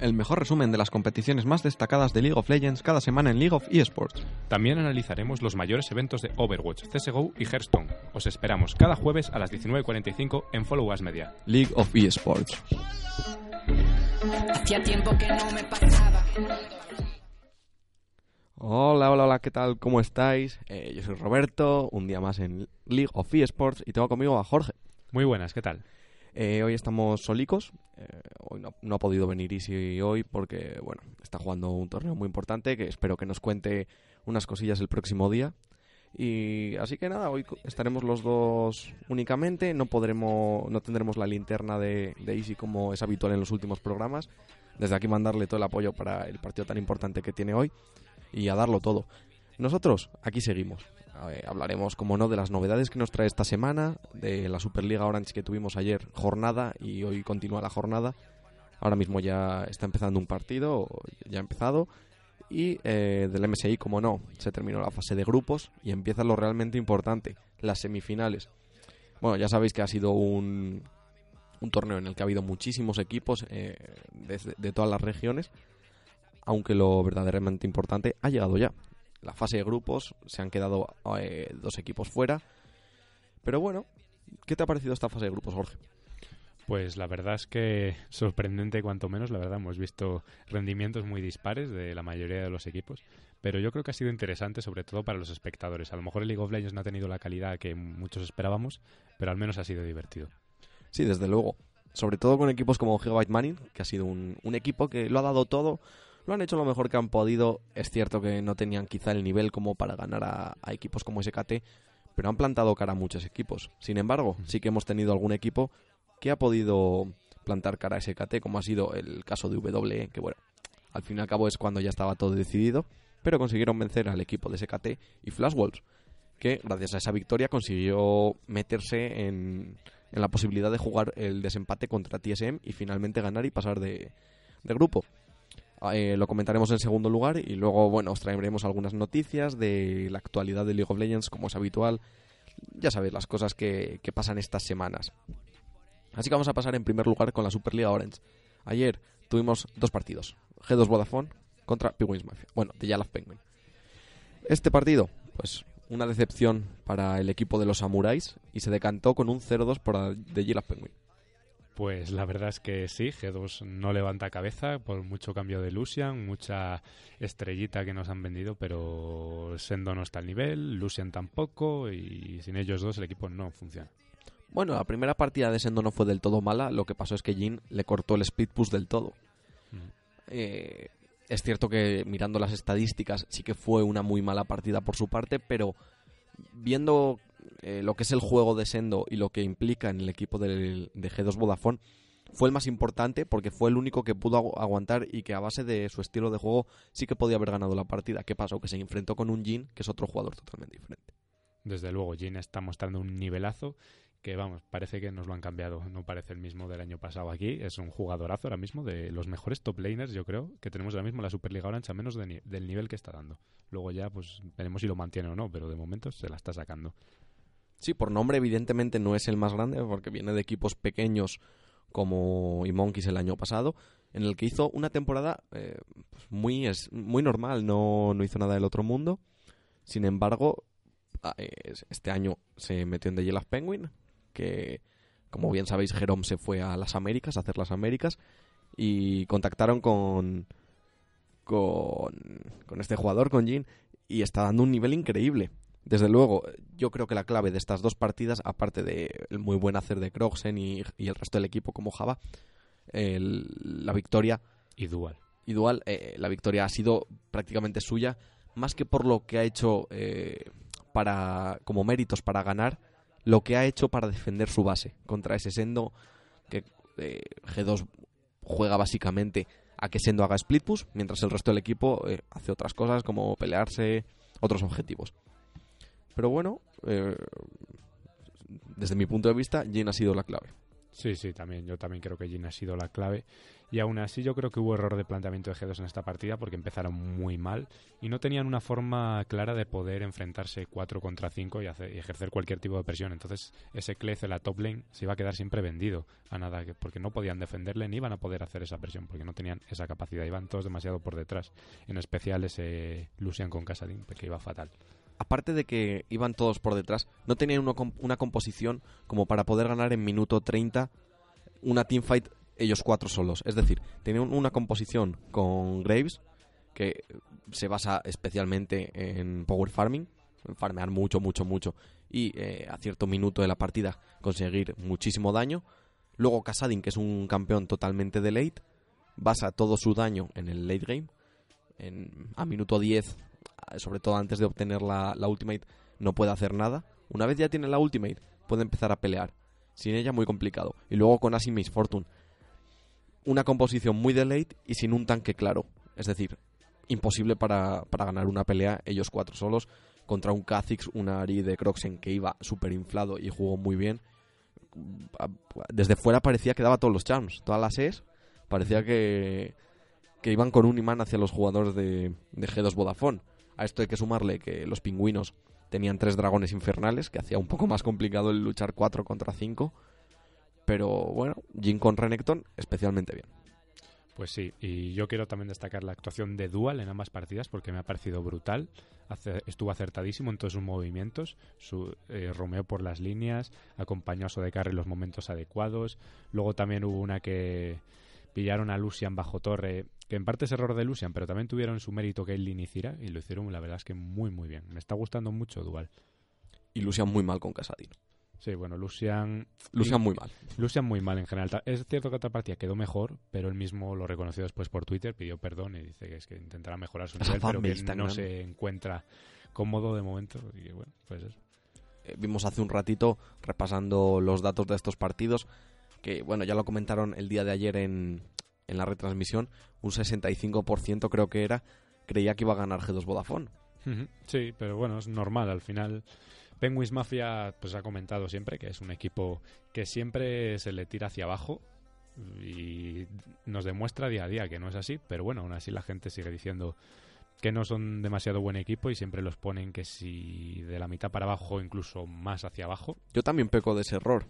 El mejor resumen de las competiciones más destacadas de League of Legends cada semana en League of eSports. También analizaremos los mayores eventos de Overwatch, CSGO y Hearthstone. Os esperamos cada jueves a las 19.45 en Follow Us Media. League of eSports. Hacía tiempo que no me pasaba. Hola, hola, hola, ¿qué tal? ¿Cómo estáis? Eh, yo soy Roberto, un día más en League of eSports y tengo conmigo a Jorge. Muy buenas, ¿qué tal? Eh, hoy estamos solicos. Eh, hoy no, ha podido venir Easy hoy porque, bueno, está jugando un torneo muy importante que espero que nos cuente unas cosillas el próximo día. Y así que nada, hoy estaremos los dos únicamente. No podremos, no tendremos la linterna de, de Easy como es habitual en los últimos programas. Desde aquí mandarle todo el apoyo para el partido tan importante que tiene hoy y a darlo todo. Nosotros aquí seguimos. Eh, hablaremos, como no, de las novedades que nos trae esta semana, de la Superliga Orange que tuvimos ayer, jornada, y hoy continúa la jornada. Ahora mismo ya está empezando un partido, ya ha empezado. Y eh, del MSI, como no, se terminó la fase de grupos y empieza lo realmente importante, las semifinales. Bueno, ya sabéis que ha sido un, un torneo en el que ha habido muchísimos equipos eh, de todas las regiones, aunque lo verdaderamente importante ha llegado ya. La fase de grupos se han quedado eh, dos equipos fuera. Pero bueno, ¿qué te ha parecido esta fase de grupos, Jorge? Pues la verdad es que sorprendente cuanto menos, la verdad hemos visto rendimientos muy dispares de la mayoría de los equipos, pero yo creo que ha sido interesante sobre todo para los espectadores. A lo mejor el League of Legends no ha tenido la calidad que muchos esperábamos, pero al menos ha sido divertido. Sí, desde luego. Sobre todo con equipos como Gigabyte Money, que ha sido un, un equipo que lo ha dado todo, lo han hecho lo mejor que han podido. Es cierto que no tenían quizá el nivel como para ganar a, a equipos como SKT, pero han plantado cara a muchos equipos. Sin embargo, sí que hemos tenido algún equipo que ha podido plantar cara a SKT, como ha sido el caso de WE, que bueno, al fin y al cabo es cuando ya estaba todo decidido, pero consiguieron vencer al equipo de SKT y Flash Wolves, que gracias a esa victoria consiguió meterse en, en la posibilidad de jugar el desempate contra TSM y finalmente ganar y pasar de, de grupo. Eh, lo comentaremos en segundo lugar y luego, bueno, os traeremos algunas noticias de la actualidad de League of Legends, como es habitual. Ya sabéis las cosas que, pasan estas semanas. Así que vamos a pasar en primer lugar con la Superliga Orange. Ayer tuvimos dos partidos. G2 Vodafone contra Penguins Mafia. Bueno, de Yalaf Penguin. Este partido, pues una decepción para el equipo de los Samuráis y se decantó con un 0-2 por de Yalaf Penguin. Pues la verdad es que sí, G2 no levanta cabeza por mucho cambio de Lucian, mucha estrellita que nos han vendido, pero Sendo no está al nivel, Lucian tampoco y sin ellos dos el equipo no funciona. Bueno, la primera partida de Sendo no fue del todo mala, lo que pasó es que Jin le cortó el speed push del todo. Mm. Eh, es cierto que mirando las estadísticas sí que fue una muy mala partida por su parte, pero viendo eh, lo que es el juego de Sendo y lo que implica en el equipo del- de G2 Vodafone, fue el más importante porque fue el único que pudo agu- aguantar y que a base de su estilo de juego sí que podía haber ganado la partida. ¿Qué pasó? Que se enfrentó con un Jin, que es otro jugador totalmente diferente. Desde luego, Jin está mostrando un nivelazo que, vamos, parece que nos lo han cambiado. No parece el mismo del año pasado aquí. Es un jugadorazo ahora mismo, de los mejores top laners, yo creo, que tenemos ahora mismo la Superliga Orange, a menos del nivel que está dando. Luego ya, pues, veremos si lo mantiene o no, pero de momento se la está sacando. Sí, por nombre evidentemente no es el más grande porque viene de equipos pequeños como Monkeys el año pasado, en el que hizo una temporada eh, pues muy, es, muy normal, no, no hizo nada del otro mundo. Sin embargo, a- eh, este año se metió en The Yellow Penguin, que como bien sabéis Jerome se fue a las Américas, a hacer las Américas, y contactaron con, con, con este jugador, con Jin, y está dando un nivel increíble. Desde luego, yo creo que la clave de estas dos partidas, aparte del muy buen hacer de Kroxen y, y el resto del equipo como Java, el- la victoria Y Dual. y Dual, eh, la victoria ha sido prácticamente suya, más que por lo que ha hecho eh, para como méritos para ganar lo que ha hecho para defender su base contra ese Sendo que eh, G2 juega básicamente a que Sendo haga split push, mientras el resto del equipo eh, hace otras cosas como pelearse, otros objetivos. Pero bueno, eh, desde mi punto de vista, Jin ha sido la clave. Sí, sí, también. Yo también creo que Jin ha sido la clave. Y aún así yo creo que hubo error de planteamiento de G2 en esta partida porque empezaron muy mal y no tenían una forma clara de poder enfrentarse 4 contra 5 y, hacer- y ejercer cualquier tipo de presión. Entonces ese Clef en la top lane se iba a quedar siempre vendido a nada, que- porque no podían defenderle ni iban a poder hacer esa presión porque no tenían esa capacidad. Iban todos demasiado por detrás. En especial ese Lucian con Casadin, que iba fatal. Aparte de que iban todos por detrás, no tenían com- una composición como para poder ganar en minuto 30 una teamfight ellos cuatro solos. Es decir, tenían una composición con Graves que se basa especialmente en power farming, en farmear mucho, mucho, mucho y eh, a cierto minuto de la partida conseguir muchísimo daño. Luego Kasadin, que es un campeón totalmente de late, basa todo su daño en el late game. En, a minuto 10 sobre todo antes de obtener la, ultimate, no puede hacer nada. Una vez ya tiene la ultimate, puede empezar a pelear. Sin ella, muy complicado. Y luego con Asi Miss Fortune, una composición muy de late y sin un tanque claro. Es decir, imposible para, para ganar una pelea ellos cuatro solos contra un Kha'Zix, un Ari de Croxen que iba súper inflado y jugó muy bien. Desde fuera parecía que daba todos los charms, todas las E's. Parecía que, que iban con un imán hacia los jugadores de, de G2 Vodafone. A esto hay que sumarle que los pingüinos tenían tres dragones infernales, que hacía un poco más complicado el luchar 4 contra 5. Pero bueno, Jin con Renekton especialmente bien. Pues sí, y yo quiero también destacar la actuación de Dual en ambas partidas porque me ha parecido brutal. Estuvo acertadísimo en todos sus movimientos, su, eh, romeó por las líneas, acompañó a Sodecar en los momentos adecuados. Luego también hubo una que pillaron a Lucian bajo torre, que en parte es error de Lucian, pero también tuvieron su mérito Caitlyn y Cira y lo hicieron, la verdad es que muy, muy bien. Me está gustando mucho Dual. Y Lucian muy mal con Casadin. Sí, bueno, Lucian Lucian muy mal. Lucian muy mal en general. Es cierto que otra partida quedó mejor, pero él mismo lo reconoció después por Twitter, pidió perdón y dice que es que intentará mejorar su nivel, pero que no grande. se encuentra cómodo de momento. Y que, bueno, pues eso. Eh, vimos hace un ratito, repasando los datos de estos partidos, que bueno, ya lo comentaron el día de ayer en, en la retransmisión, un 65% creo que era, creía que iba a ganar G2 Vodafone. Sí, pero bueno, es normal. Al final, Penguins Mafia pues ha comentado siempre que es un equipo que siempre se le tira hacia abajo y nos demuestra día a día que no es así, pero bueno, aún así la gente sigue diciendo que no son demasiado buen equipo y siempre los ponen que si de la mitad para abajo, incluso más hacia abajo. Yo también peco de ese error.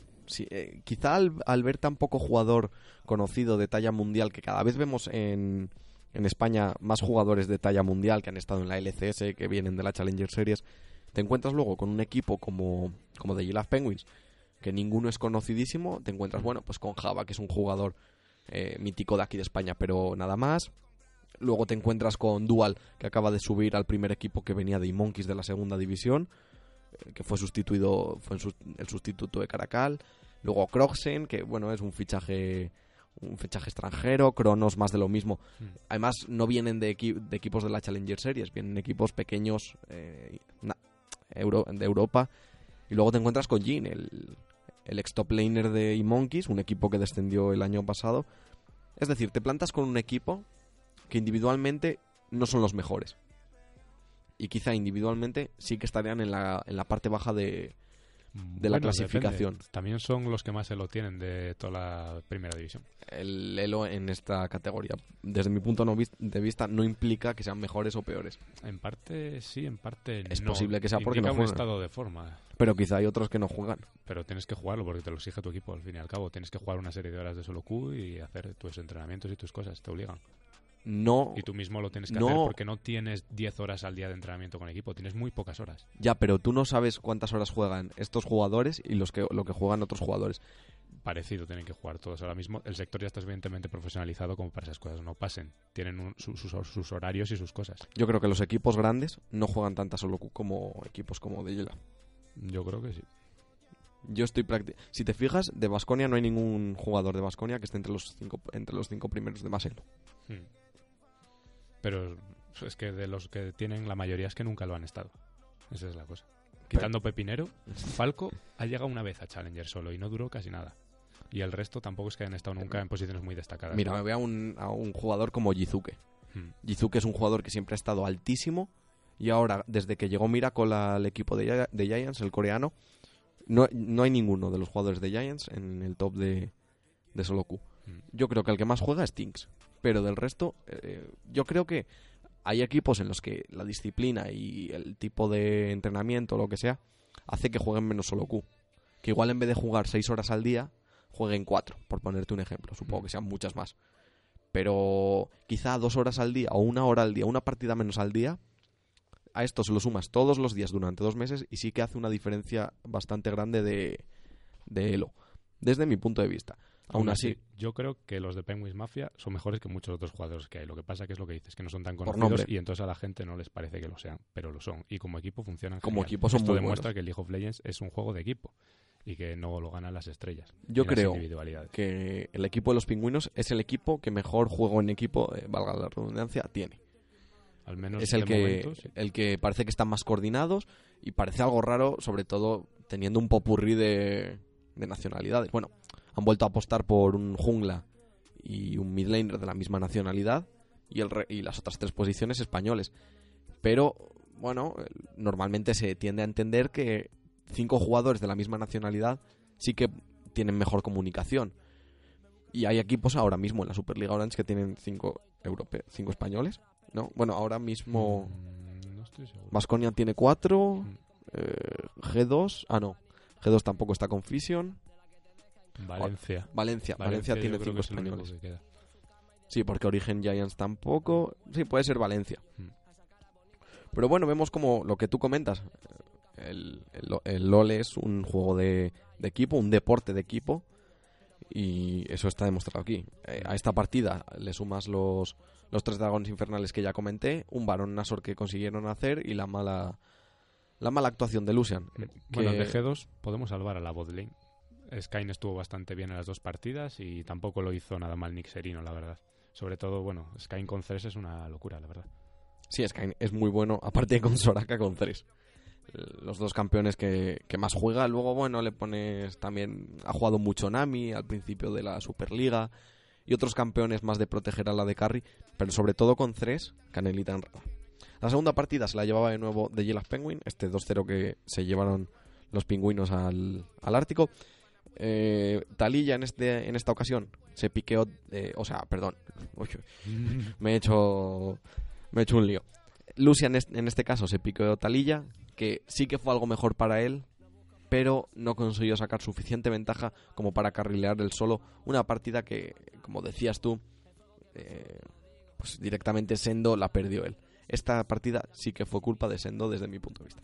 Eh, quizá al, ver tan poco jugador conocido de talla mundial, que cada vez vemos en, en España más jugadores de talla mundial que han estado en la LCS, que vienen de la Challenger Series, te encuentras luego con un equipo como, como de Gilaf Penguins, que ninguno es conocidísimo, te encuentras, bueno, pues con Java, que es un jugador eh, mítico de aquí de España, pero nada más. Luego te encuentras con Dual, que acaba de subir al primer equipo que venía de Monkeys de la segunda división, eh, que fue sustituido, fue el sustituto de Caracal. Luego Croxen, que bueno, es un fichaje un fichaje extranjero, Cronos más de lo mismo. Mm. Además, no vienen de, equi- de equipos de la Challenger Series, vienen equipos pequeños eh, Euro- de Europa. Y luego te encuentras con Jin, el, el ex top laner de Monkeys, un equipo que descendió el año pasado. Es decir, te plantas con un equipo que individualmente no son los mejores. Y quizá individualmente sí que estarían en la, en la parte baja de, de la clasificación. depende. También son los que más se lo tienen de toda la primera división. el elo en esta categoría. Desde mi punto de vista, no implica que sean mejores o peores. En parte sí, en parte Es no. posible que sea porque no un juegan. estado de forma. Pero quizá hay otros que no juegan. Pero tienes que jugarlo porque te lo exige tu equipo al fin y al cabo. Tienes que jugar una serie de horas de solo Q y hacer tus entrenamientos y tus cosas. Te obligan. No, Y tú mismo lo tienes que No. hacer porque no tienes 10 horas al día de entrenamiento con equipo. Tienes muy pocas horas. ya, pero tú no sabes cuántas horas juegan estos jugadores y los que, lo que juegan otros jugadores. Parecido tienen que jugar todos ahora mismo. El sector ya está suficientemente profesionalizado como para esas cosas no pasen. Tienen un- su- sus, sus horarios y sus cosas. Yo creo que los equipos grandes no juegan tanta solo como equipos como de Yela. Yo creo que sí. Yo estoy Si te fijas, de Basconia no hay ningún jugador de Basconia que esté entre los cinco, entre los cinco primeros de Maselo. Hmm. Pero es que de los que tienen, la mayoría es que nunca lo han estado. Esa es la cosa. Quitando Pepinero, Falco ha llegado una vez a Challenger solo y no duró casi nada. Y el resto tampoco es que hayan estado nunca en posiciones muy destacadas. Mira, me veo a un, a un jugador como Jizuke. Hmm. Jizuke es un jugador que siempre ha estado altísimo y ahora, desde que llegó Miracle al equipo de, de Giants, el coreano, no, no hay ninguno de los jugadores de Giants en el top de, de solo Q. Hmm. Yo creo que el que más juega es Tinks, pero del resto, eh, yo creo que hay equipos en los que la disciplina y el tipo de entrenamiento, lo que sea, hace que jueguen menos solo Q. Que igual en vez de jugar 6 horas al día, jueguen 4, por ponerte un ejemplo. Supongo que sean muchas más. Pero quizá dos horas al día o una hora al día, una partida menos al día, a esto se lo sumas todos los días durante dos meses y sí que hace una diferencia bastante grande de, de Elo, desde mi punto de vista. Aún así, yo creo que los de Penguins Mafia son mejores que muchos otros jugadores que hay. Lo que pasa que es lo que dices, que no son tan conocidos y entonces a la gente no les parece que lo sean, pero lo son. Y como equipo funcionan Como genial. equipo son Esto muy demuestra buenos. que el League of Legends es un juego de equipo y que no lo ganan las estrellas. Yo creo que el equipo de los pingüinos es el equipo que mejor juego en equipo, eh, valga la redundancia, tiene. Al menos es el que, momento, sí. el que parece que están más coordinados y parece algo raro, sobre todo teniendo un popurrí de, de nacionalidades. Bueno, han vuelto a apostar por un jungla y un mid laner de la misma nacionalidad y, el re- y las otras tres posiciones españoles. Pero, bueno, normalmente se tiende a entender que cinco jugadores de la misma nacionalidad sí que tienen mejor comunicación. Y hay equipos ahora mismo en la Superliga Orange que tienen cinco, europe cinco españoles. ¿no? Bueno, ahora mismo Mm. Vasconia tiene cuatro. Mm. eh, G2. Ah, no. G2 tampoco está con Fission. Valencia. Valencia. Valencia, tiene cinco españoles. que queda. Sí, porque Origen Giants tampoco. Sí, puede ser Valencia. Mm. Pero bueno, vemos como lo que tú comentas. El, el, el LOL es un juego de, de equipo, un deporte de equipo. Y eso está demostrado aquí. Eh, a esta partida le sumas los, los tres dragones infernales que ya comenté, un varón Nasor que consiguieron hacer y la mala la mala actuación de Lucian. eh, Bueno, de G2 podemos salvar a la botlane. Skyne estuvo bastante bien en las dos partidas y tampoco lo hizo nada mal Nick Serino, la verdad. Sobre todo, bueno, Skyne con Ceres es una locura, la verdad. Sí, Skyne es muy bueno, aparte con Soraka con Ceres. Los dos campeones que, más juega. Luego, bueno, le pones también. Ha jugado mucho Nami al principio de la Superliga. Y otros campeones más de proteger a la de Carry. Pero sobre todo con Ceres, Canelita en. La segunda partida se la llevaba de nuevo de Yellow Penguin. Este 2-0 que se llevaron los pingüinos al Ártico. Eh, Talilla en, este, en esta ocasión se piqueó. o sea, perdón. Me he hecho me he hecho un lío. Lucian es- en este caso se piqueó Talilla, que sí que fue algo mejor para él, pero no consiguió sacar suficiente ventaja como para carrilear el solo una partida que, como decías tú, eh, pues directamente Sendo la perdió él. Esta partida sí que fue culpa de Sendo desde mi punto de vista.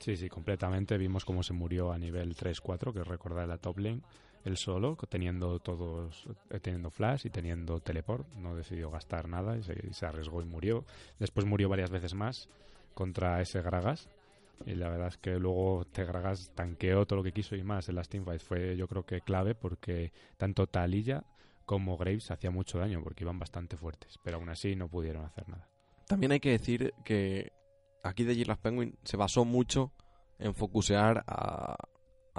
Sí, sí, completamente. Vimos cómo se murió a nivel 3-4, que recordar la top lane, él solo, teniendo todos, eh, teniendo flash y teniendo teleport. No decidió gastar nada y se, arriesgó y murió. Después murió varias veces más contra ese Gragas. Y la verdad es que luego te Gragas tanqueó todo lo que quiso y más en las teamfights. Fue yo creo que clave porque tanto Talilla como Graves hacía mucho daño porque iban bastante fuertes. Pero aún así no pudieron hacer nada. También hay que decir que aquí de Girlas Penguin se basó mucho en focusear a,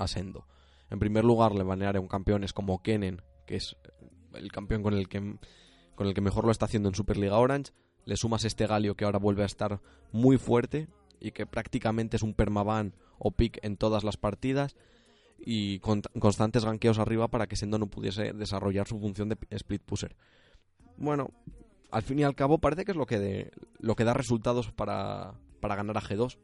Sendo. En primer lugar, le banearon campeones como Kennen, que es el campeón con el que con el que mejor lo está haciendo en Superliga Orange. Le sumas este Galio que ahora vuelve a estar muy fuerte y que prácticamente es un permaban o pick en todas las partidas y con constantes ganqueos arriba para que Sendo no pudiese desarrollar su función de split pusher. Bueno, al fin y al cabo parece que es lo que, lo que da resultados para, para ganar a G2.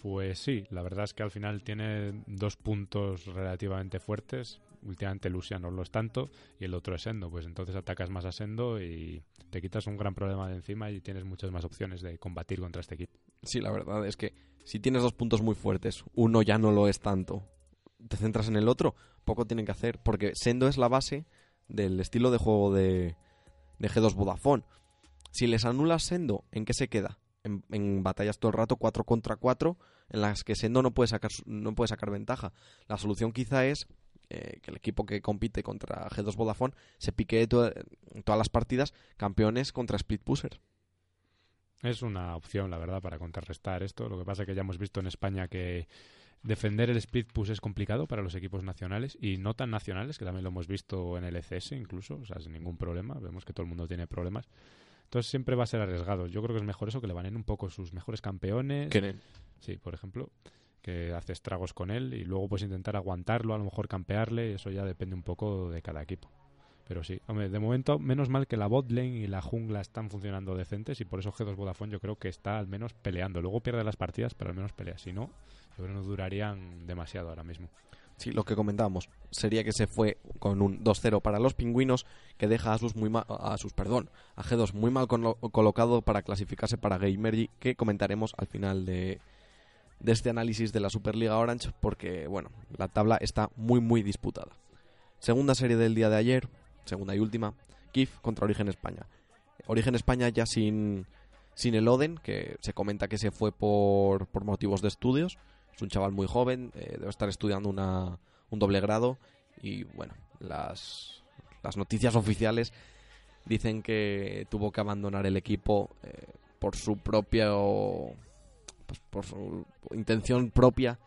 Pues sí, la verdad es que al final tiene dos puntos relativamente fuertes. Últimamente Lucian no lo es tanto y el otro es Sendo. Pues entonces atacas más a Sendo y te quitas un gran problema de encima y tienes muchas más opciones de combatir contra este equipo. Sí, la verdad es que si tienes dos puntos muy fuertes, uno ya no lo es tanto, te centras en el otro, poco tienen que hacer, porque Sendo es la base del estilo de juego de, de G2 Vodafone. Si les anulas Sendo, ¿en qué se queda? En, batallas todo el rato 4 contra 4, en las que Sendo no puede sacar, no puede sacar ventaja. La solución quizá es eh, que el equipo que compite contra G2 Vodafone se piquee to- todas las partidas campeones contra Split Pusher. Es una opción, la verdad, para contrarrestar esto. Lo que pasa es que ya hemos visto en España que defender el split push es complicado para los equipos nacionales y no tan nacionales, que también lo hemos visto en el ECS incluso, o sea, sin ningún problema. Vemos que todo el mundo tiene problemas. Entonces siempre va a ser arriesgado. Yo creo que es mejor eso, que le banen un poco sus mejores campeones. Kenen. Sí, por ejemplo, que hace estragos con él y luego pues intentar aguantarlo, a lo mejor campearle, eso ya depende un poco de cada equipo. Pero sí, hombre, de momento, menos mal que la botlane y la jungla están funcionando decentes y por eso G2 Vodafone yo creo que está al menos peleando. Luego pierde las partidas, pero al menos pelea. Si no, yo creo que no durarían demasiado ahora mismo. Sí, lo que comentábamos sería que se fue con un 2-0 para los pingüinos, que deja a sus muy ma- a sus perdón, a G2 muy mal colo- colocado para clasificarse para Gamergy, que comentaremos al final de, de este análisis de la Superliga Orange, porque bueno, la tabla está muy muy disputada. Segunda serie del día de ayer, segunda y última, KIF contra Origen España. Origen España ya sin, sin el Oden, que se comenta que se fue por, por motivos de estudios. Un chaval muy joven, eh, debe estar estudiando una, un doble grado y bueno, las, las noticias oficiales dicen que tuvo que abandonar el equipo eh, por su propia pues, por su intención propia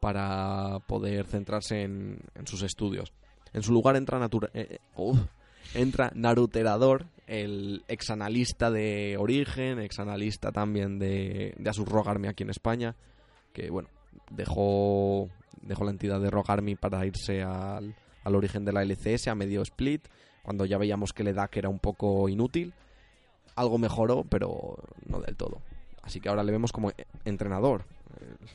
para poder centrarse en, en sus estudios. En su lugar entra, Natura- eh, eh, entra Naruterador, el exanalista de Origen, exanalista también de, de Army aquí en España, que bueno, dejó, dejó la entidad de Rogue Army para irse al, al origen de la LCS a medio split, cuando ya veíamos que el EDAC era un poco inútil. Algo mejoró, pero no del todo. Así que ahora le vemos como entrenador. Eh,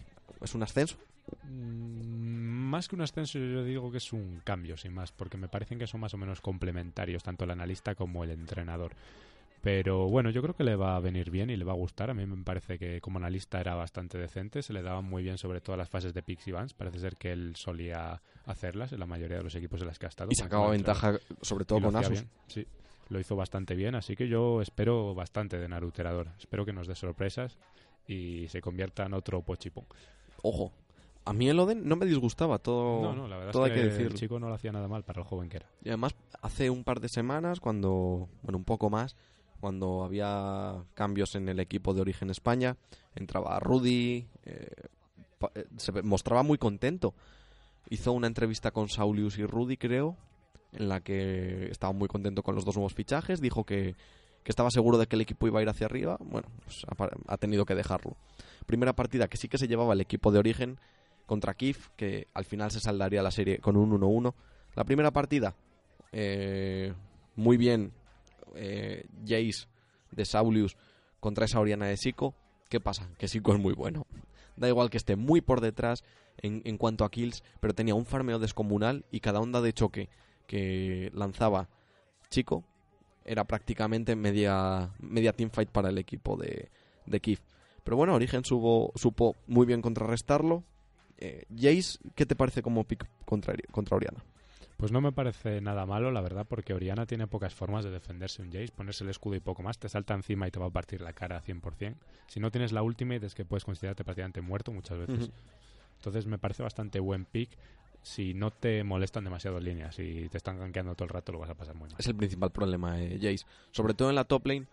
¿Es un ascenso? Mm, Más que un ascenso, yo digo que es un cambio, sin más, porque me parecen que son más o menos complementarios, tanto el analista como el entrenador. Pero bueno, yo creo que le va a venir bien y le va a gustar. A mí me parece que como analista era bastante decente, se le daban muy bien sobre todo las fases de picks y bans. Parece ser que él solía hacerlas en la mayoría de los equipos en los que ha estado. Y sacaba ventaja, sobre todo Y con Asus. bien, sí, lo hizo bastante bien, así que yo espero bastante de Naruterador. Espero que nos dé sorpresas y se convierta en otro Pochipón. Ojo, a mí el Oden no me disgustaba todo. no, no, la verdad todo es hay que, que el chico no lo hacía nada mal para el joven que era. Y además, hace un par de semanas, cuando, bueno, un poco más, cuando había cambios en el equipo de Origen España, entraba Rudy, eh, eh, se mostraba muy contento. Hizo una entrevista con Saulius y Rudy, creo, en la que estaba muy contento con los dos nuevos fichajes. Dijo que, que estaba seguro de que el equipo iba a ir hacia arriba. Bueno, pues ha, ha tenido que dejarlo. Primera partida que sí que se llevaba el equipo de Origen contra Kif, que al final se saldaría la serie con un 1-1. La primera partida, eh, muy bien, eh, Jace de Saulius contra esa Oriana de Sico. ¿Qué pasa? Que Sico es muy bueno. Da igual que esté muy por detrás en, cuanto a kills, pero tenía un farmeo descomunal y cada onda de choque que lanzaba Chico era prácticamente media, media teamfight para el equipo de, de Kif. Pero bueno, Origen supo, supo muy bien contrarrestarlo. Eh, Jace, ¿qué te parece como pick contra, contra Oriana? Pues no me parece nada malo, la verdad, porque Oriana tiene pocas formas de defenderse un Jace. Ponerse el escudo y poco más, te salta encima y te va a partir la cara 100%. Si no tienes la ultimate es que puedes considerarte prácticamente muerto muchas veces. Entonces me parece bastante buen pick si no te molestan demasiado líneas. Si te están gankeando todo el rato lo vas a pasar muy mal. Es el principal problema de Jace. Sobre todo en la top lane.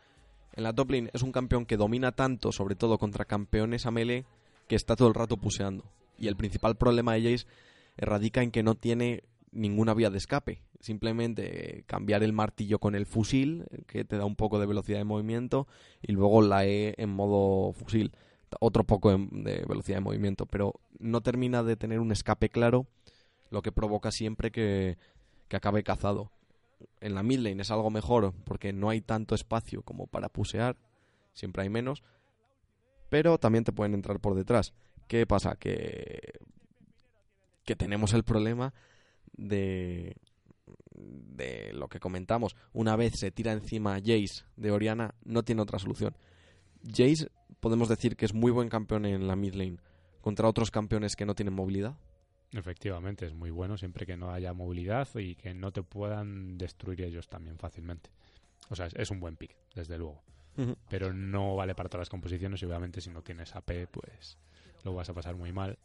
En la top lane es un campeón que domina tanto, sobre todo contra campeones a melee, que está todo el rato puseando. Y el principal problema de Jace radica en que no tiene ninguna vía de escape. Simplemente eh, cambiar el martillo con el fusil, eh, que te da un poco de velocidad de movimiento, y luego la E en modo fusil. Otro poco de velocidad de movimiento, pero no termina de tener un escape claro, lo que provoca siempre que, que acabe cazado en la mid lane es algo mejor porque no hay tanto espacio como para pusear, siempre hay menos, pero también te pueden entrar por detrás. ¿Qué pasa? Que, que tenemos el problema de, de lo que comentamos. Una vez se tira encima Jace de Oriana, no tiene otra solución. Jace podemos decir que es muy buen campeón en la mid lane contra otros campeones que no tienen movilidad. Efectivamente, es muy bueno siempre que no haya movilidad y que no te puedan destruir ellos también fácilmente. O sea, es, es un buen pick, desde luego. Pero no vale para todas las composiciones y obviamente si no tienes AP, pues lo vas a pasar muy mal.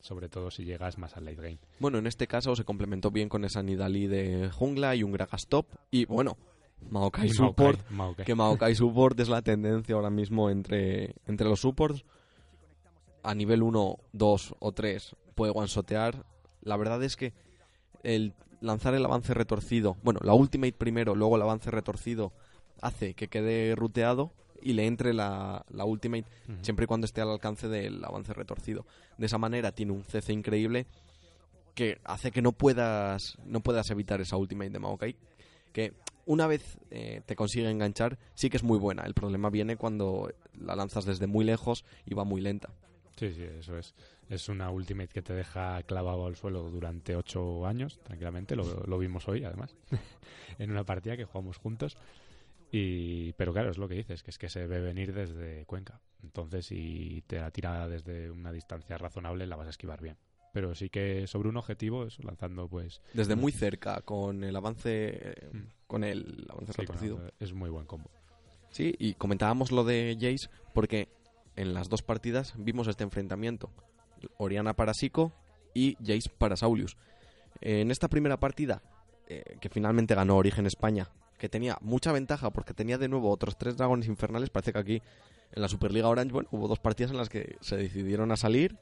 Sobre todo si llegas más al late game. Bueno, en este caso se complementó bien con esa Nidali de jungla y un Gragas top. Y bueno, Maokai Y Support, Maokai. que Maokai Support es la tendencia ahora mismo entre, entre los supports. A nivel 1, 2 o 3 puede one-shotear. La verdad es que el lanzar el avance retorcido, bueno, la ultimate primero, luego el avance retorcido, hace que quede ruteado y le entre la, la ultimate siempre y cuando esté al alcance del avance retorcido. De esa manera tiene un CC increíble que hace que no puedas no puedas evitar esa ultimate de Maokai que una vez eh, te consigue enganchar sí que es muy buena. El problema viene cuando la lanzas desde muy lejos y va muy lenta. Sí, sí, eso es. Es una ultimate que te deja clavado al suelo durante ocho años, tranquilamente. Lo, lo vimos hoy, además, en una partida que jugamos juntos. Y, pero claro, es lo que dices, que es que se ve venir desde Cuenca. Entonces, si te la tira desde una distancia razonable, la vas a esquivar bien. Pero sí que sobre un objetivo, eso, lanzando pues... Desde muy cerca, con el avance eh, Mm. con el avance sí, retorcido. es muy buen combo. Sí, y comentábamos lo de Jace porque en las dos partidas vimos este enfrentamiento. Oriana para Sico y Jace para Saulius. En esta primera partida, eh, que finalmente ganó Origen España, que tenía mucha ventaja porque tenía de nuevo otros tres dragones infernales, parece que aquí en la Superliga Orange, bueno, hubo dos partidas en las que se decidieron a salir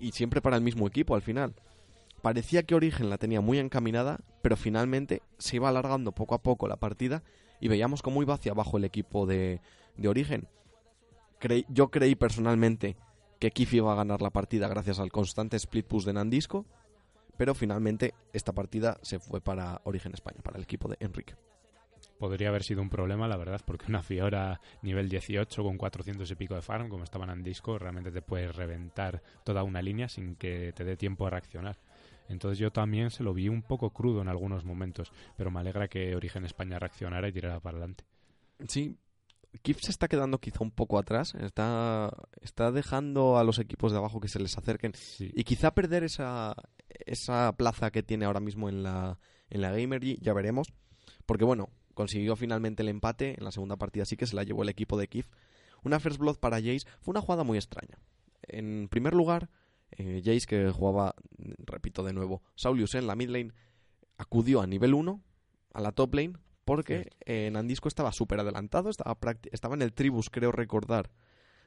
y siempre para el mismo equipo al final. Parecía que Origen la tenía muy encaminada, pero finalmente se iba alargando poco a poco la partida y veíamos cómo iba hacia abajo el equipo de, Origen. Yo creí personalmente que Kif iba a ganar la partida gracias al constante split push de Nandisco, pero finalmente esta partida se fue para Origen España, para el equipo de Enrique. Podría haber sido un problema, la verdad, porque una Fiora nivel 18 con 400 y pico de farm, como estaban en disco, realmente te puede reventar toda una línea sin que te dé tiempo a reaccionar. Entonces yo también se lo vi un poco crudo en algunos momentos, pero me alegra que Origen España reaccionara y tirara para adelante. Sí, Kif se está quedando quizá un poco atrás, está, está dejando a los equipos de abajo que se les acerquen Sí, y quizá perder esa, esa plaza que tiene ahora mismo en la, en la Gamergy, ya veremos. Porque bueno, consiguió finalmente el empate en la segunda partida, sí que se la llevó el equipo de Kif. Una First Blood para Jace fue una jugada muy extraña. En primer lugar, eh, Jace que jugaba, repito de nuevo, Saulius en la mid lane, acudió a nivel 1 a la top lane porque eh, Nandisco estaba súper adelantado, estaba, estaba en el tribus, creo recordar,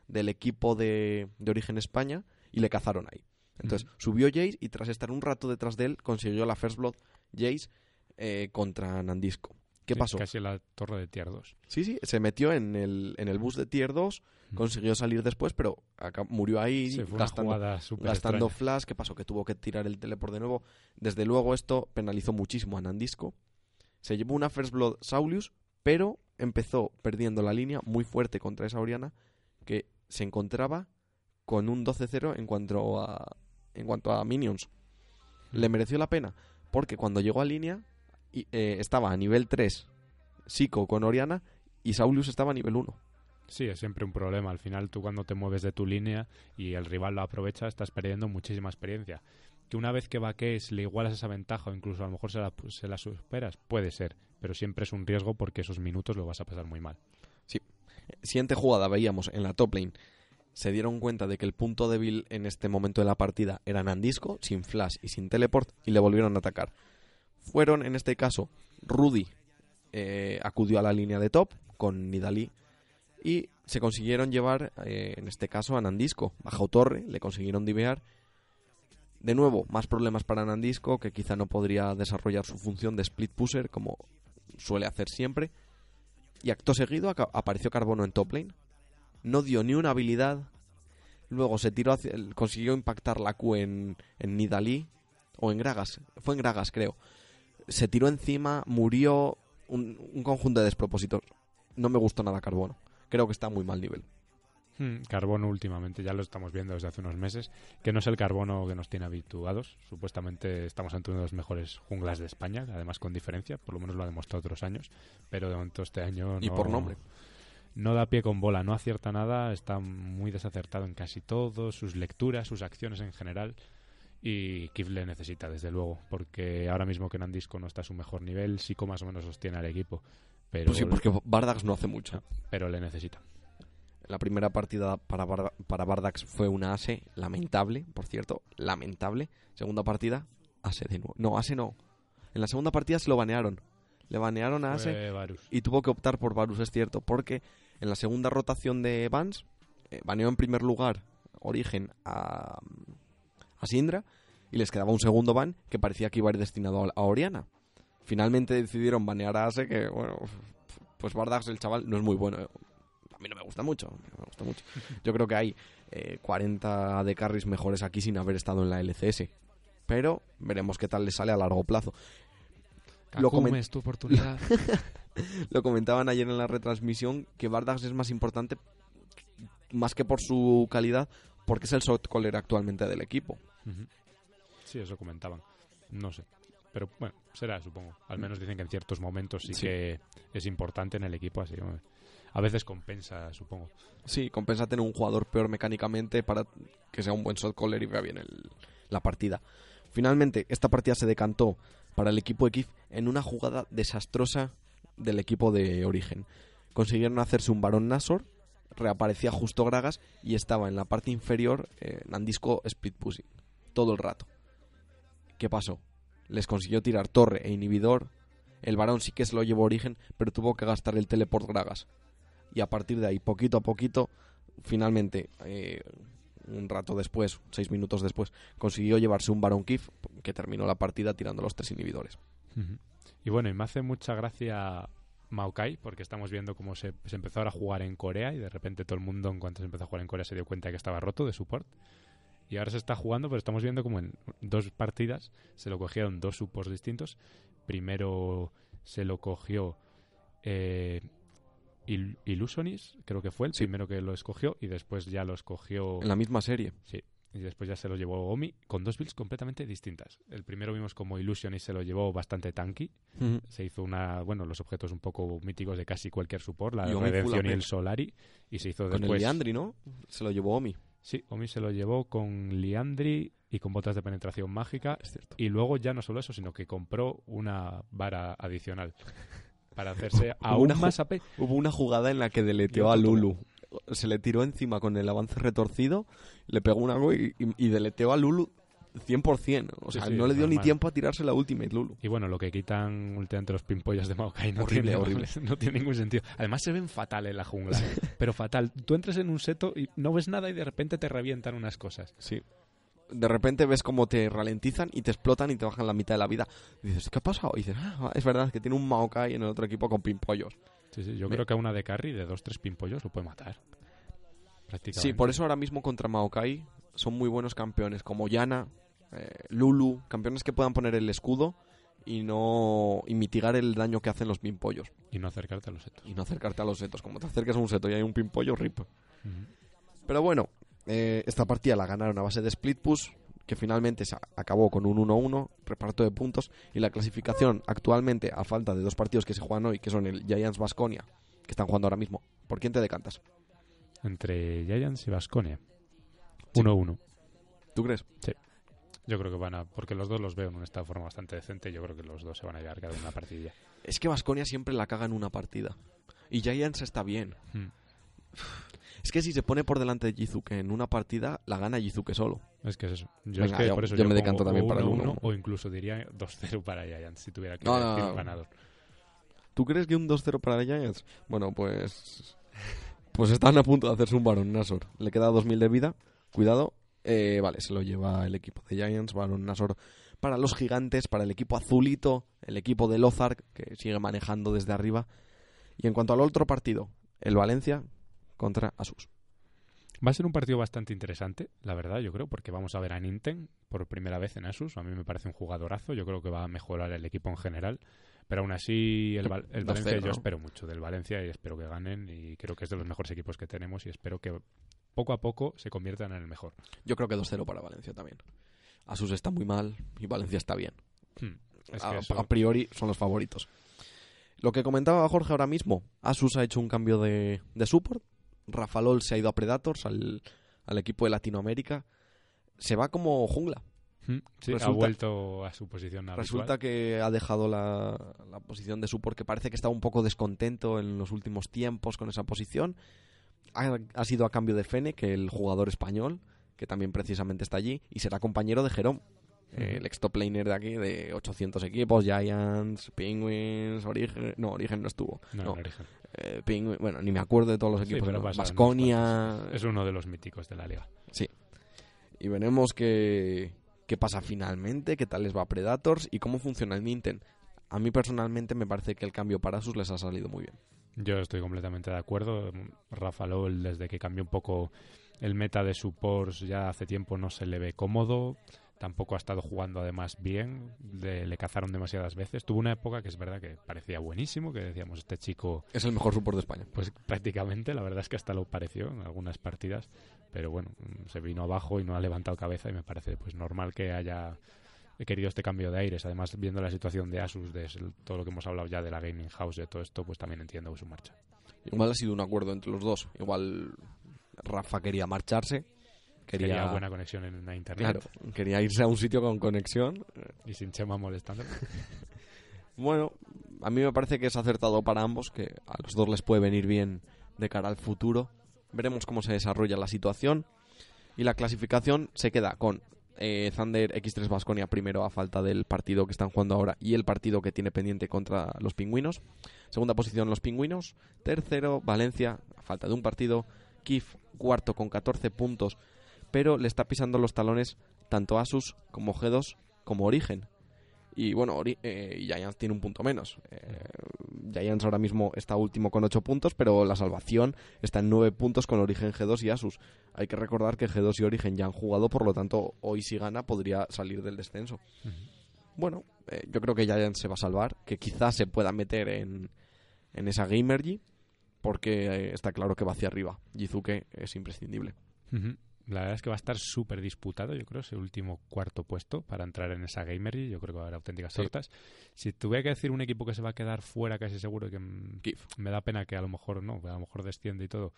del equipo de, de Origen España y le cazaron ahí. Entonces subió Jace y tras estar un rato detrás de él consiguió la First Blood Jace eh, contra Nandisco. ¿Qué sí, pasó? Casi la torre de tier 2. Sí, sí, se metió en el, en el bus de Tier 2, Mm. consiguió salir después, pero acá- murió ahí Sí, fue una gastando, súper gastando flash. ¿Qué pasó? Que tuvo que tirar el teleport de nuevo. Desde luego esto penalizó muchísimo a Nandisco. Se llevó una First Blood Saulius, pero empezó perdiendo la línea muy fuerte contra esa Oriana que se encontraba con un 12-0 en cuanto a en cuanto a minions. Le mereció la pena porque cuando llegó a línea y, eh, estaba a nivel 3 Sico con Oriana y Saulius estaba a nivel 1. Sí, es siempre un problema. Al final tú cuando te mueves de tu línea y el rival lo aprovecha, estás perdiendo muchísima experiencia. Que una vez que vaquees le igualas esa ventaja o incluso a lo mejor se la, se la superas, puede ser. Pero siempre es un riesgo porque esos minutos lo vas a pasar muy mal. Siguiente jugada veíamos en la top lane. Se dieron cuenta de que el punto débil en este momento de la partida era Nandisco, sin flash y sin teleport, y le volvieron a atacar. Fueron, en este caso, Rudy eh, acudió a la línea de top con Nidalí y se consiguieron llevar, eh, en este caso, a Nandisco. Bajó torre, le consiguieron divear. De nuevo, más problemas para Nandisco, que quizá no podría desarrollar su función de split pusher como suele hacer siempre. Y acto seguido apareció Carbono en top lane. No dio ni una habilidad. Luego se tiró hacia, consiguió impactar la Q en, en Nidalí. O en Gragas. Fue en Gragas, creo. Se tiró encima, murió. Un, un conjunto de despropósitos. No me gustó nada Carbono. Creo que está a muy mal nivel. Hmm, Carbono últimamente, ya lo estamos viendo desde hace unos meses, que no es el carbono que nos tiene habituados. Supuestamente estamos ante uno de los mejores junglas de España, además con diferencia, por lo menos lo ha demostrado otros años, pero de momento este año Y no- por nombre. No da pie con bola, no acierta nada, está muy desacertado en casi todo, sus lecturas, sus acciones en general. Y Kif le necesita, desde luego, porque ahora mismo que Nandisco no está a su mejor nivel, Sico más o menos sostiene al equipo. Pero, Pues sí, porque Bardax no hace mucho. pero le necesita. La primera partida para, para Bardax fue una ASE lamentable, por cierto, lamentable. Segunda partida, ASE de nuevo. No, ASE no. En la segunda partida se lo banearon. le banearon a Ase y tuvo que optar por Varus, es cierto, porque en la segunda rotación de Vans eh, baneó en primer lugar Origen a, a Sindra y les quedaba un segundo ban que parecía que iba a ir destinado a, a Oriana. Finalmente decidieron banear a Ase, que bueno, pues Bardax el chaval no es muy bueno. A mí no me gusta mucho, no me gusta mucho. Yo creo que hay eh, 40 de carries mejores aquí sin haber estado en la LCS. Pero veremos qué tal le sale a largo plazo. Lo Kakume, comen- es tu oportunidad. Lo comentaban ayer en la retransmisión que Bardax es más importante más que por su calidad, porque es el shot caller actualmente del equipo. Sí, eso comentaban. No sé. Pero bueno, será, supongo. Al menos dicen que en ciertos momentos sí, Sí. que es importante en el equipo, así. A veces compensa, supongo. Sí, compensa tener un jugador peor mecánicamente para que sea un buen shot caller y vea bien el- la partida. Finalmente, esta partida se decantó para el equipo de en una jugada desastrosa del equipo de Origen. Consiguieron hacerse un varón Nasor, reaparecía justo Gragas y estaba en la parte inferior eh, Nandisco Split Pushing todo el rato. ¿Qué pasó? Les consiguió tirar torre e inhibidor. El varón sí que se lo llevó Origen, pero tuvo que gastar el teleport Gragas. Y a partir de ahí, poquito a poquito, finalmente, eh, un rato después, seis minutos después, consiguió llevarse un Baron Kif que terminó la partida tirando los tres inhibidores. Y bueno, y me hace mucha gracia Maokai, porque estamos viendo cómo se, se empezó a jugar en Corea y de repente todo el mundo, en cuanto se empezó a jugar en Corea, se dio cuenta de que estaba roto de support. Y ahora se está jugando, pero estamos viendo como en dos partidas se lo cogieron dos supports distintos. Primero se lo cogió eh, Il- Illusionis, creo que fue el Sí. primero que lo escogió, y después ya lo escogió En la misma serie. Sí, y después ya se lo llevó Omi con dos builds completamente distintas. El primero vimos como Illusion y se lo llevó bastante tanky. Se hizo una, bueno, los objetos un poco míticos de casi cualquier support, la Y Redención y el Solari. Y se hizo Con después. Liandri, ¿no? Se lo llevó Omi. Sí, Omi se lo llevó con Liandri y con botas de penetración mágica. Es cierto. Y luego ya no solo eso, sino que compró una vara adicional para hacerse aún Una más AP. Hubo una jugada en la que deleteó a Lulu. Se le tiró encima con el avance retorcido, le pegó una go y, y, y deleteó a Lulu 100%. O Sí, sea, sí, no le dio ni normal. tiempo a tirarse la ultimate Lulu. Y bueno, lo que quitan últimamente los pimpollas de Maokai no, Horrible, tiene, horrible. no tiene ningún sentido. Además se ven fatal en la jungla. pero fatal. Tú entras en un seto y no ves nada y de repente te revientan unas cosas. Sí. De repente ves cómo te ralentizan y te explotan y te bajan la mitad de la vida. Y dices, ¿qué ha pasado? Y dices, ah, es verdad que tiene un Maokai en el otro equipo con pimpollos. Sí, sí, yo Me- creo que a una de carry de dos, tres pimpollos lo puede matar. Sí, por eso ahora mismo contra Maokai son muy buenos campeones, como Yana, eh, Lulu, campeones que puedan poner el escudo y no y mitigar el daño que hacen los pimpollos. Y no acercarte a los setos. Y no acercarte a los setos. Como te acerques a un seto y hay un pimpollo, rip. Pero bueno, eh, esta partida la ganaron a base de split push, que finalmente se acabó con un 1-1, reparto de puntos, y la clasificación actualmente, a falta de dos partidos que se juegan hoy, que son el Giants Basconia, que están jugando ahora mismo. ¿Por quién te decantas? Entre Giants y Vasconia. Sí. 1-1. ¿Tú crees? Yo creo que van a. Porque los dos los veo en un estado de forma bastante decente. Yo creo que los dos se van a llevar cada una partidilla. Es que Basconia siempre la caga en una partida. Y Giants está bien. Hmm. Es que si se pone por delante de Jizuke en una partida, la gana Jizuke solo. Es que es eso. Yo Venga, es que yo- por eso yo me decanto también para el 1-1, 1-1. O incluso diría 2-0 para Giants si tuviera que No, decir no. ganador. ¿Tú crees que un 2-0 para Giants? Bueno, pues. Pues están a punto de hacerse un Baron Nasor. Le queda 2000 de vida. Cuidado. Eh, vale, se lo lleva el equipo de Giants. Baron Nasor para los gigantes, para el equipo azulito, el equipo de Lozark, que sigue manejando desde arriba. Y en cuanto al otro partido, el Valencia contra Asus. Va a ser un partido bastante interesante, la verdad, yo creo, porque vamos a ver a Ninten por primera vez en Asus. A mí me parece un jugadorazo. Yo creo que va a mejorar el equipo en general. Pero aún así, el, Val- el 2-0, Valencia, yo espero mucho del Valencia y espero que ganen. Y creo que es de los mejores equipos que tenemos y espero que poco a poco se conviertan en el mejor. Yo creo que 2-0 para Valencia también. Asus está muy mal y Valencia está bien. Hmm. Es a, eso- a priori son los favoritos. Lo que comentaba Jorge ahora mismo, Asus ha hecho un cambio de, de support. Rafa Lol se ha ido a Predators, al, al equipo de Latinoamérica. Se va como jungla. Hmm. Ha vuelto a su posición habitual. Resulta que ha dejado la, la posición de support, que parece que estaba un poco descontento en los últimos tiempos con esa posición. Ha, ha sido a cambio de Fene, que el jugador español, que también precisamente está allí, y será compañero de Eh, el ex top laner de aquí, de 800 equipos, Giants, Penguins, Origen... No, Origen no estuvo. No, No, en origen. eh, Penguin- bueno, ni me acuerdo de todos los Sí, equipos. pero Baskonia... unos cuantos. Es uno de los míticos de la liga. Y veremos qué, qué pasa finalmente, qué tal les va Predators y cómo funciona el Nintendo. A mí personalmente me parece que el cambio para Asus les ha salido muy bien. Yo estoy completamente de acuerdo. Rafa Lowell, desde que cambió un poco el meta de supports, ya hace tiempo no se le ve cómodo. Tampoco ha estado jugando además bien. Le, le cazaron demasiadas veces. Tuvo una época que es verdad que parecía buenísimo, que decíamos, este chico, Es el mejor support de España. pues prácticamente, la verdad es que hasta lo pareció en algunas partidas. Pero bueno, se vino abajo y no ha levantado cabeza y me parece pues normal que haya querido este cambio de aires. Además, viendo la situación de Asus, de todo lo que hemos hablado ya de la gaming house, de todo esto, pues también entiendo su marcha. Igual ha sido un acuerdo entre los dos. Igual Rafa quería marcharse. Quería, Quería buena conexión en la internet Claro, quería irse a un sitio con conexión. y sin Chema molestando. Bueno, a mí me parece que es acertado para ambos, que a los dos les puede venir bien de cara al futuro. Veremos cómo se desarrolla la situación. Y la clasificación se queda con eh, Thunder X3 Basconia primero a falta del partido que están jugando ahora y el partido que tiene pendiente contra los pingüinos. Segunda posición los pingüinos. Tercero Valencia a falta de un partido. Kif cuarto con 14 puntos. Pero le está pisando los talones tanto Asus como G2 como Origen. Y bueno, Ori- eh, Giants tiene un punto menos. Eh, Giants ahora mismo está último con 8 puntos, pero la salvación está en 9 puntos con Origen G2 y Asus. Hay que recordar que G2 y Origen ya han jugado, por lo tanto, hoy si gana podría salir del descenso. Bueno, eh, yo creo que Giants se va a salvar, que quizás se pueda meter en, en esa Gamergy, porque eh, está claro que va hacia arriba. Jizuke es imprescindible. La verdad es que va a estar súper disputado, yo creo, ese último cuarto puesto para entrar en esa Gamery. Yo creo que va a haber auténticas Sí. tortas. Si tuviera que decir un equipo que se va a quedar fuera, casi seguro que Kif. me da pena que a lo mejor no, que a lo mejor desciende y todo.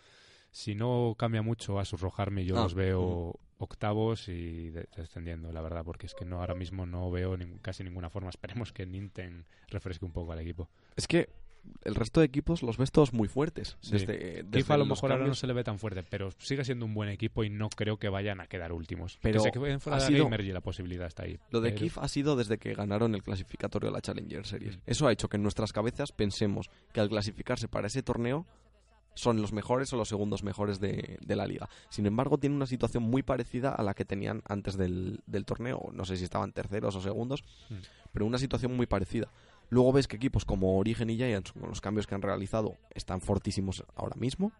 Si no cambia mucho a surrojarme, yo Ah, los veo octavos y de- descendiendo, la verdad, porque es que no ahora mismo no veo nin- casi ninguna forma. Esperemos que Ninten refresque un poco al equipo. Es que el resto de equipos los ves todos muy fuertes. Sí. Desde, desde a lo mejor ahora no se le ve tan fuerte, pero sigue siendo un buen equipo y no creo que vayan a quedar últimos. Pero que se fuera ha sido- la posibilidad está ahí. Lo de Kif ha sido desde que ganaron el clasificatorio de la Challenger Series. Mm. Eso ha hecho que en nuestras cabezas pensemos que al clasificarse para ese torneo son los mejores o los segundos mejores de, de la liga. Sin embargo, tiene una situación muy parecida a la que tenían antes del, del torneo. No sé si estaban terceros o segundos, Mm. pero una situación muy parecida. Luego ves que equipos como Origen y Giants, con los cambios que han realizado, están fortísimos ahora mismo.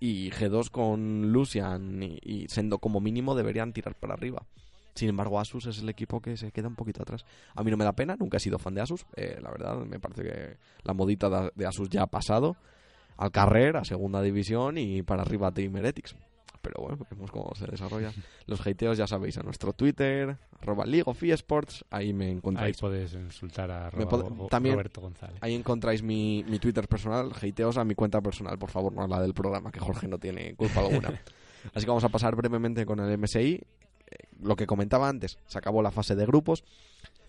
Y G2 con Lucian y, y Sendo como mínimo deberían tirar para arriba. Sin embargo, Asus es el equipo que se queda un poquito atrás. A mí no me da pena, nunca he sido fan de Asus. eh, la verdad, me parece que la modita de Asus ya ha pasado. Al carrer, a segunda división y para arriba Team Heretics. Pero bueno, vemos cómo se desarrolla. Los hateos ya sabéis, a nuestro Twitter, arroba League of eSports, ahí me Ahí encontráis. puedes insultar a pod- también- Roberto González. Ahí encontráis mi, mi Twitter personal, hateos a mi cuenta personal, por favor, no a la del programa, que Jorge no tiene culpa alguna. Así que vamos a pasar brevemente con el MSI. Eh, Lo que comentaba antes, se acabó la fase de grupos.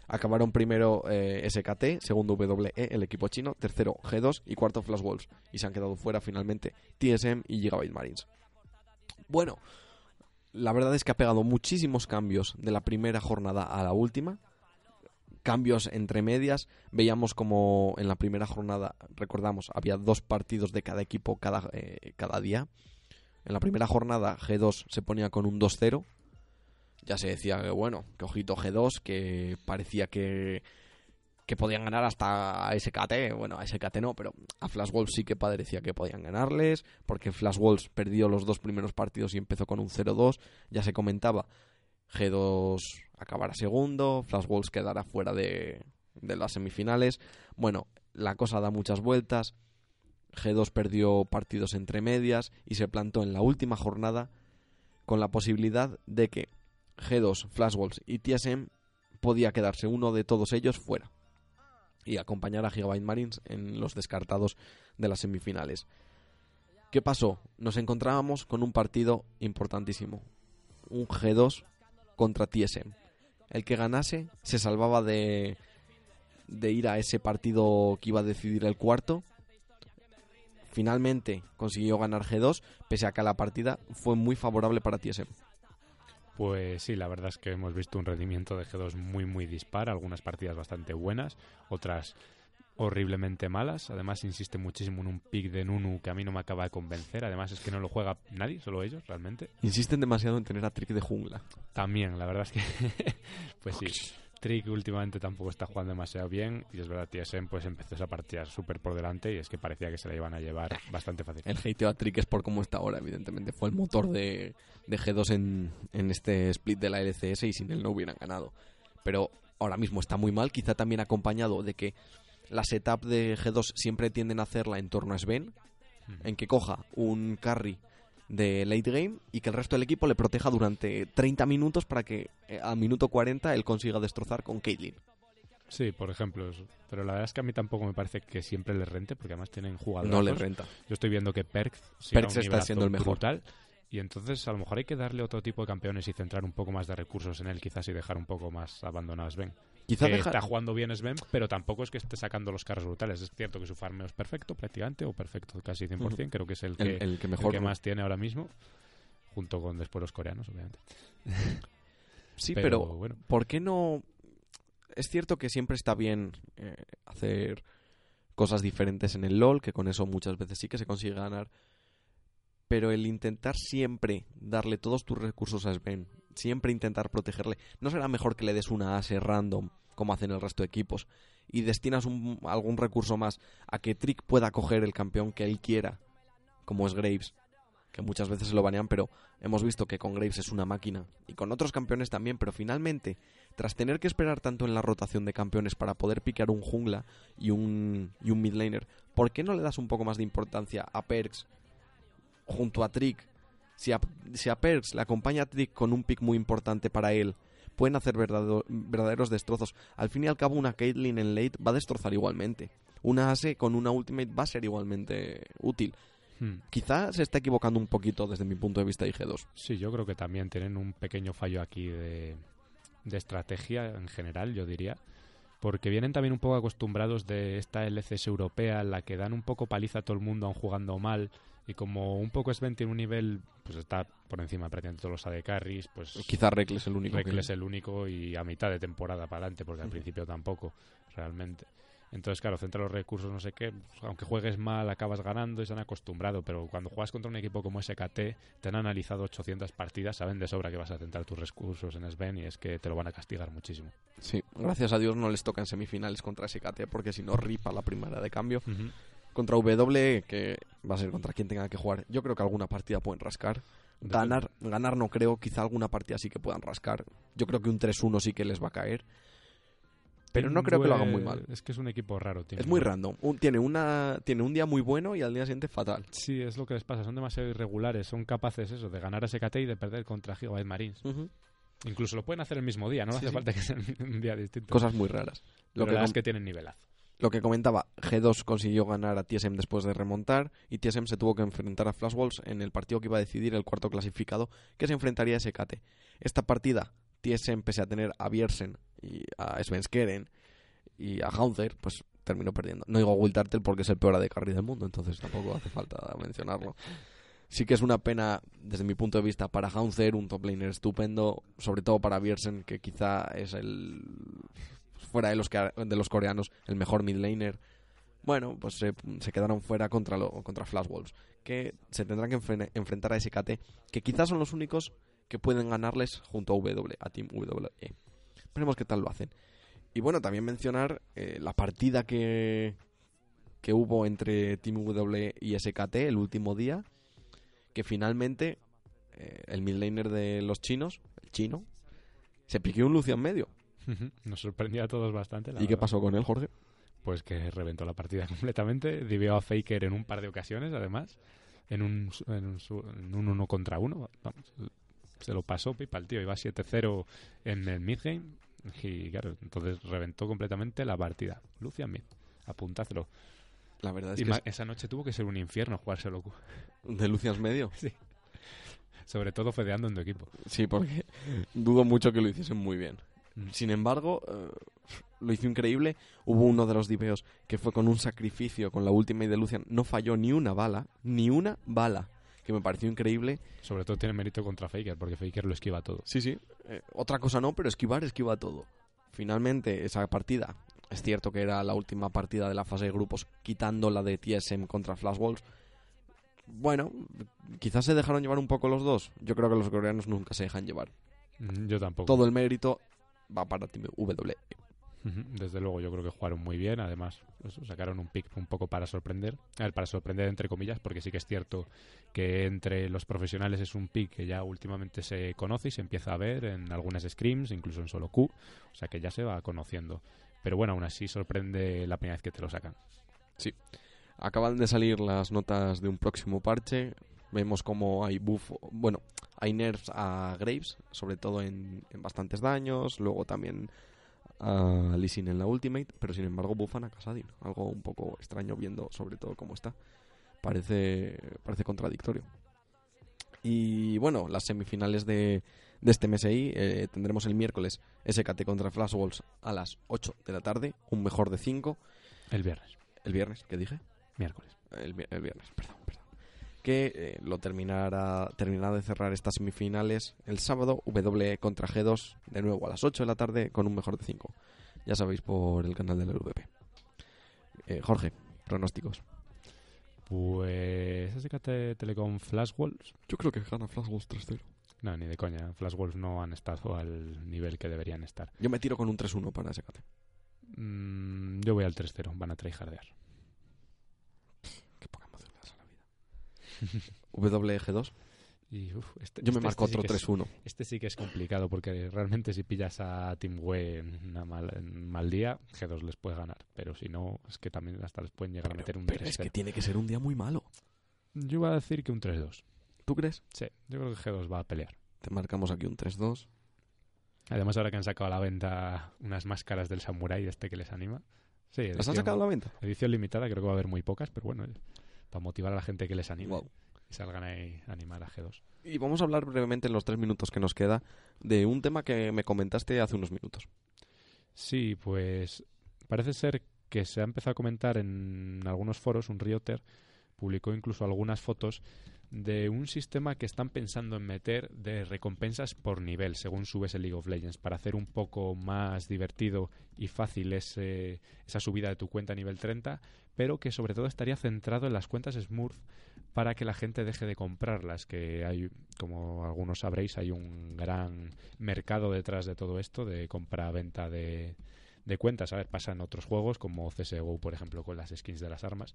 Acabaron primero eh, SKT, segundo WE, el equipo chino, tercero G2 y cuarto Flash Wolves. Y se han quedado fuera finalmente TSM y Gigabyte Marines. Bueno, la verdad es que ha pegado muchísimos cambios de la primera jornada a la última. Cambios entre medias. Veíamos como en la primera jornada, recordamos, había dos partidos de cada equipo cada, eh, cada día. En la primera jornada G2 se ponía con un 2-0. Ya se decía que bueno, que ojito G2, que parecía que, que podían ganar hasta a SKT. Bueno, a SKT no, pero a Flash Wolves sí que parecía que podían ganarles, porque Flash Wolves perdió los dos primeros partidos y empezó con un 0-2. Ya se comentaba, G2 acabará segundo, Flash Wolves quedará fuera de, de las semifinales. Bueno, la cosa da muchas vueltas. G2 perdió partidos entre medias y se plantó en la última jornada con la posibilidad de que G2, Flash Wolves y TSM podía quedarse uno de todos ellos fuera y acompañar a Gigabyte Marines en los descartados de las semifinales. ¿Qué pasó? Nos encontrábamos con un partido importantísimo. Un G2 contra TSM. El que ganase se salvaba de, de ir a ese partido que iba a decidir el cuarto. Finalmente consiguió ganar G2, pese a que la partida fue muy favorable para TSM. Pues sí, la verdad es que hemos visto un rendimiento de G2 muy, muy dispar. Algunas partidas bastante buenas, otras horriblemente malas. Además, insiste muchísimo en un pick de Nunu que a mí no me acaba de convencer. Además, es que no lo juega nadie, solo ellos, realmente. Insisten demasiado en tener a Trick de jungla. También, la verdad es que, pues sí. Trick últimamente tampoco está jugando demasiado bien y es verdad, TSM pues empezó esa partida súper por delante y es que parecía que se la iban a llevar bastante fácil. El hateo a Trick es por cómo está ahora, evidentemente. Fue el motor de, de G2 en, en este split de la LCS y sin él no hubieran ganado. Pero ahora mismo está muy mal, quizá también acompañado de que la setup de G2 siempre tienden a hacerla en torno a Sven, en que coja un carry de late game y que el resto del equipo le proteja durante 30 minutos para que eh, a minuto 40 él consiga destrozar con Caitlyn. Sí, por ejemplo. Pero la verdad es que a mí tampoco me parece que siempre les rente, porque además tienen jugadores. No le renta. Yo estoy viendo que Perks, un está siendo el mejor. brutal, y entonces a lo mejor hay que darle otro tipo de campeones y centrar un poco más de recursos en él, quizás y dejar un poco más abandonado a Sven. Quizá que está jugando bien Sven, pero tampoco es que esté sacando los carros brutales. Es cierto que su farmeo es perfecto, prácticamente, o perfecto casi 100%. Creo que es el que, el, el que el mejor más tiene ahora mismo, junto con después los coreanos, obviamente. Sí, pero, pero, bueno. ¿por qué no? Es cierto que siempre está bien eh, hacer cosas diferentes en el LOL, que con eso muchas veces sí que se consigue ganar. Pero el intentar siempre darle todos tus recursos a Sven, siempre intentar protegerle, ¿no será mejor que le des una ase random, como hacen el resto de equipos, y destinas un- algún recurso más a que Trick pueda coger el campeón que él quiera, como es Graves? Que muchas veces se lo banean, pero hemos visto que con Graves es una máquina y con otros campeones también, pero finalmente, tras tener que esperar tanto en la rotación de campeones para poder picar un jungla y un, y un mid laner, ¿por qué no le das un poco más de importancia a Perks junto a Trick? Si a, si a Perks le acompaña a Trick con un pick muy importante para él, pueden hacer verdadero- verdaderos destrozos. Al fin y al cabo, una Caitlyn en late va a destrozar igualmente. Una Ase con una ultimate va a ser igualmente útil. Hmm. Quizá se está equivocando un poquito desde mi punto de vista de IG2. Sí, yo creo que también tienen un pequeño fallo aquí de, de estrategia en general, yo diría. Porque vienen también un poco acostumbrados de esta LCS europea en la que dan un poco paliza a todo el mundo aun jugando mal. Y como un poco Sven tiene un nivel, pues está por encima prácticamente todos los AD carries, pues Quizá Reckless el único. Rek'Le que- es el único y a mitad de temporada para adelante, porque al principio tampoco, realmente. Entonces, claro, centra los recursos, no sé qué, pues, aunque juegues mal, acabas ganando y se han acostumbrado, pero cuando juegas contra un equipo como SKT, te han analizado 800 partidas, saben de sobra que vas a centrar tus recursos en Sven y es que te lo van a castigar muchísimo. Sí, gracias a Dios no les toca en semifinales contra SKT porque si no ripa la primera de cambio. Contra W, que va a ser contra quien tenga que jugar. Yo creo que alguna partida pueden rascar. Ganar, ganar no creo, quizá alguna partida sí que puedan rascar. Yo creo que un 3-1 sí que les va a caer. Pero no creo que lo hagan muy mal. Es que es un equipo raro. Team Es muy random. Un- tiene, una, tiene un día muy bueno y al día siguiente fatal. Sí, es lo que les pasa, son demasiado irregulares, son capaces eso, de ganar a SKT y de perder contra Gigabyte Marines. Incluso lo pueden hacer el mismo día, no Sí, hace sí. falta que sea un día distinto. Cosas muy raras. Lo que, com- es que tienen nivelazo. Lo que comentaba, G2 consiguió ganar a TSM después de remontar y TSM se tuvo que enfrentar a Flash Wolves en el partido que iba a decidir el cuarto clasificado que se enfrentaría a SKT. Esta partida, TSM, pese a tener a Bjersen y a Svenskeren y a Haunter, pues terminó perdiendo. No digo Will Turtle porque es el peor de carry del mundo, entonces tampoco hace falta mencionarlo. Sí que es una pena, desde mi punto de vista, para Haunter, un top laner estupendo, sobre todo para Bjersen, que quizá es el fuera de los, que- de los coreanos, el mejor mid laner. Bueno, pues se, se quedaron fuera contra, lo, contra Flash Wolves, que se tendrán que enfren- enfrentar a SKT, que quizás son los únicos que pueden ganarles junto a W, a Team WE. Veremos qué tal lo hacen. Y bueno, también mencionar eh, la partida que, que hubo entre Team W y SKT el último día, que finalmente eh, el mid laner de los chinos, el chino, se piqueó un Lucian medio. Nos sorprendió a todos bastante. la ¿Y qué verdad. pasó con él, Jorge? Pues que reventó la partida completamente. Divió a Faker en un par de ocasiones, además. En un, en un, en un uno contra uno. Vamos, se lo pasó pipa el tío. Iba 7-0 en el midgame. Y claro, entonces reventó completamente la partida. Lucian Mid. Apuntádelo. La verdad es Y que es esa noche tuvo que ser un infierno jugárselo. de Lucians medio. Sobre todo fedeando en tu equipo. Sí, porque dudo mucho que lo hiciesen muy bien. Mm. Sin embargo, eh, lo hizo increíble. Hubo uno de los diveos que fue con un sacrificio con la última de Lucian. No falló ni una bala, ni una bala. que me pareció increíble. Sobre todo tiene mérito contra Faker, porque Faker lo esquiva todo. Sí, sí. Eh, otra cosa no, pero esquivar esquiva todo. Finalmente, esa partida, es cierto que era la última partida de la fase de grupos, quitando la de TSM contra Flash Wolves. Bueno, quizás se dejaron llevar un poco los dos. Yo creo que los coreanos nunca se dejan llevar. Mm, Yo tampoco. Todo el mérito va para Team W. Desde luego, yo creo que jugaron muy bien. Además, eso, sacaron un pick un poco para sorprender. A ver, para sorprender entre comillas, porque sí que es cierto que entre los profesionales es un pick que ya últimamente se conoce y se empieza a ver en algunas scrims, incluso en solo Q. O sea que ya se va conociendo. Pero bueno, aún así sorprende la primera vez que te lo sacan. Acaban de salir las notas de un próximo parche. Vemos como hay buff, bueno, hay nerfs a Graves, sobre todo en, en bastantes daños. Luego también a Lee Sin en la Ultimate, pero sin embargo buffan a Kasadin. Algo un poco extraño viendo sobre todo cómo está. Parece, parece contradictorio. Y bueno, las semifinales de, de este MSI eh, tendremos el miércoles SKT contra Flash Wolves a las 8 de la tarde, un mejor de 5. El viernes, El viernes, ¿qué dije? miércoles. El, el viernes, perdón, perdón. Que eh, lo terminará, terminará de cerrar estas semifinales el sábado, W contra G2, de nuevo a las 8 de la tarde con un mejor de 5. Ya sabéis por el canal de la LVP. Eh, Jorge, pronósticos. Pues SKT Telecom Flash Wolves. Yo creo que gana Flash Wolves 3-0. No, ni de coña. Flash Wolves no han estado al nivel que deberían estar. Yo me tiro con un 3-1 para SKT. Mm, yo voy al 3-0. Van a tryhardear. Qué poca emoción le das a la vida. WG2. Y, uf, este- Yo me este- marco este sí otro es- 3-1. Este sí que es complicado porque realmente si pillas a Team W en, una mal, en un mal día, G2 les puede ganar. Pero si no, es que también hasta les pueden llegar a meter un Pero es 3-0. que tiene que ser un día muy malo. Yo voy a decir que un 3-2. ¿Tú crees? Sí, yo creo que G2 va a pelear. Te marcamos aquí un 3-2. Además, ahora que han sacado a la venta unas máscaras del Samurai este que les anima. Sí, ¿Las han edición- sacado a la venta? Edición limitada, creo que va a haber muy pocas, pero bueno, para motivar a la gente que les anime y salgan ahí a animar a G2. Y vamos a hablar brevemente en los tres minutos que nos queda de un tema que me comentaste hace unos minutos. Sí, pues parece ser que se ha empezado a comentar en algunos foros, un Rioter publicó incluso algunas fotos de un sistema que están pensando en meter de recompensas por nivel según subes el League of Legends para hacer un poco más divertido y fácil ese, esa subida de tu cuenta a nivel 30 pero que sobre todo estaría centrado en las cuentas Smurf para que la gente deje de comprarlas que hay como algunos sabréis hay un gran mercado detrás de todo esto de compra-venta de, de cuentas. A ver, pasa en otros juegos como CSGO, por ejemplo, con las skins de las armas.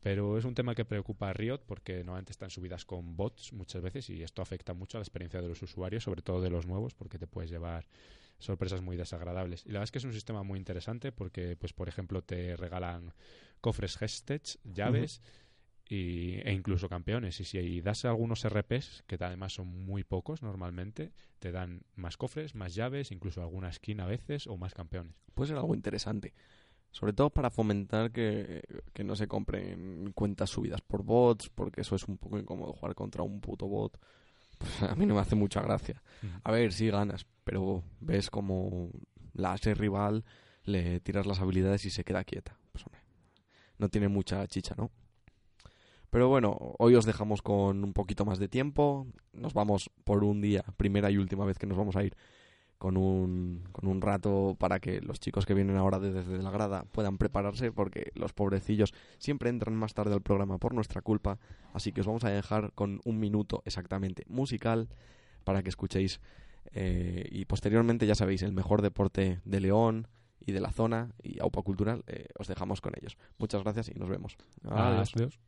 Pero es un tema que preocupa a Riot porque normalmente están subidas con bots muchas veces y esto afecta mucho a la experiencia de los usuarios, sobre todo de los nuevos, porque te puedes llevar sorpresas muy desagradables. Y la verdad es que es un sistema muy interesante porque, pues, por ejemplo, te regalan cofres Hestech, llaves y, e incluso campeones. Y si das algunos RPs, que además son muy pocos normalmente, te dan más cofres, más llaves, incluso alguna skin a veces o más campeones. Puede ser algo interesante. Sobre todo para fomentar que, que no se compren cuentas subidas por bots, porque eso es un poco incómodo jugar contra un puto bot. Pues a mí no me hace mucha gracia. A ver, sí ganas, pero ves como la ase rival le tiras las habilidades y se queda quieta. No tiene mucha chicha, ¿no? Pero bueno, hoy os dejamos con un poquito más de tiempo. Nos vamos por un día, primera y última vez que nos vamos a ir con un, con un rato para que los chicos que vienen ahora de- desde la grada puedan prepararse porque los pobrecillos siempre entran más tarde al programa por nuestra culpa. Así que os vamos a dejar con un minuto exactamente musical para que escuchéis. eh, y posteriormente, ya sabéis, el mejor deporte de León y de la zona y Aupa Cultural, eh, os dejamos con ellos. Muchas gracias y nos vemos. Adiós. Adiós.